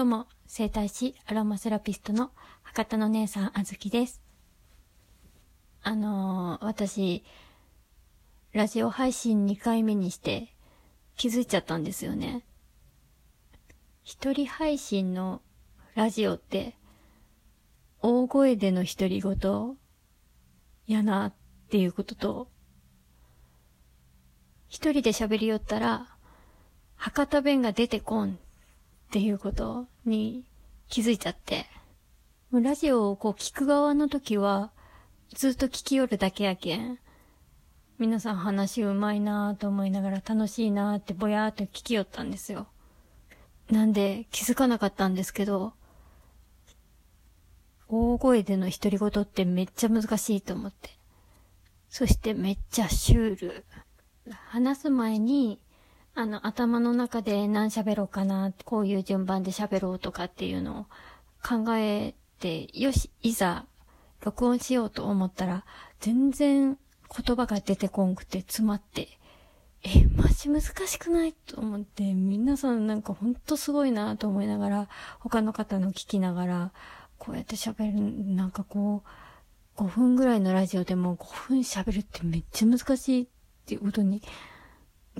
どうも、生体師アロマセラピストの博多の姉さんあずきです。あのー、私、ラジオ配信2回目にして気づいちゃったんですよね。一人配信のラジオって、大声での独り言、やなっていうことと、一人で喋りよったら、博多弁が出てこんっていうことに気づいちゃって、ラジオをこう聞く側の時は、ずっと聞きよるだけやけん、皆さん話うまいなぁと思いながら楽しいなぁってぼやーっと聞きよったんですよ。なんで気づかなかったんですけど、大声での独り言ってめっちゃ難しいと思って。そしてめっちゃシュール。話す前に、あの、頭の中で何喋ろうかな、こういう順番で喋ろうとかっていうのを考えて、よし、いざ、録音しようと思ったら、全然言葉が出てこんくて詰まって、え、マジ難しくないと思って、皆さんなんかほんとすごいなと思いながら、他の方の聞きながら、こうやって喋る、なんかこう、5分ぐらいのラジオでも5分喋るってめっちゃ難しいっていうことに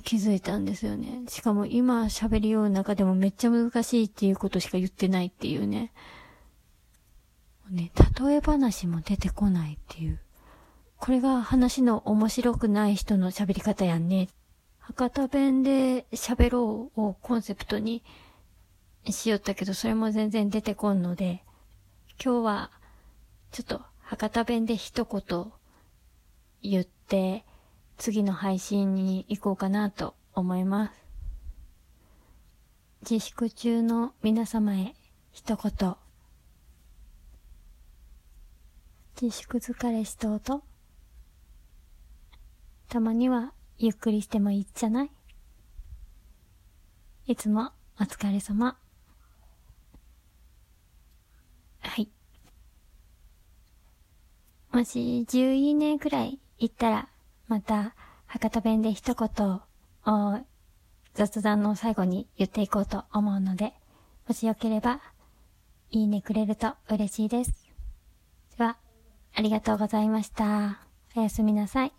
気づいたんですよね。しかも今喋りよう中でもめっちゃ難しいっていうことしか言ってないっていうね。ね、例え話も出てこないっていう。これが話の面白くない人の喋り方やんね。博多弁で喋ろうをコンセプトにしよったけど、それも全然出てこんので、今日はちょっと博多弁で一言言って、次の配信に行こうかなと思います。自粛中の皆様へ一言。自粛疲れしとうとたまにはゆっくりしてもいいじゃない？いつもお疲れ様。はい。もし10いいねくらい行ったら、また博多弁で一言を雑談の最後に言っていこうと思うので、もしよければ、いいねくれると嬉しいです。では、ありがとうございました。おやすみなさい。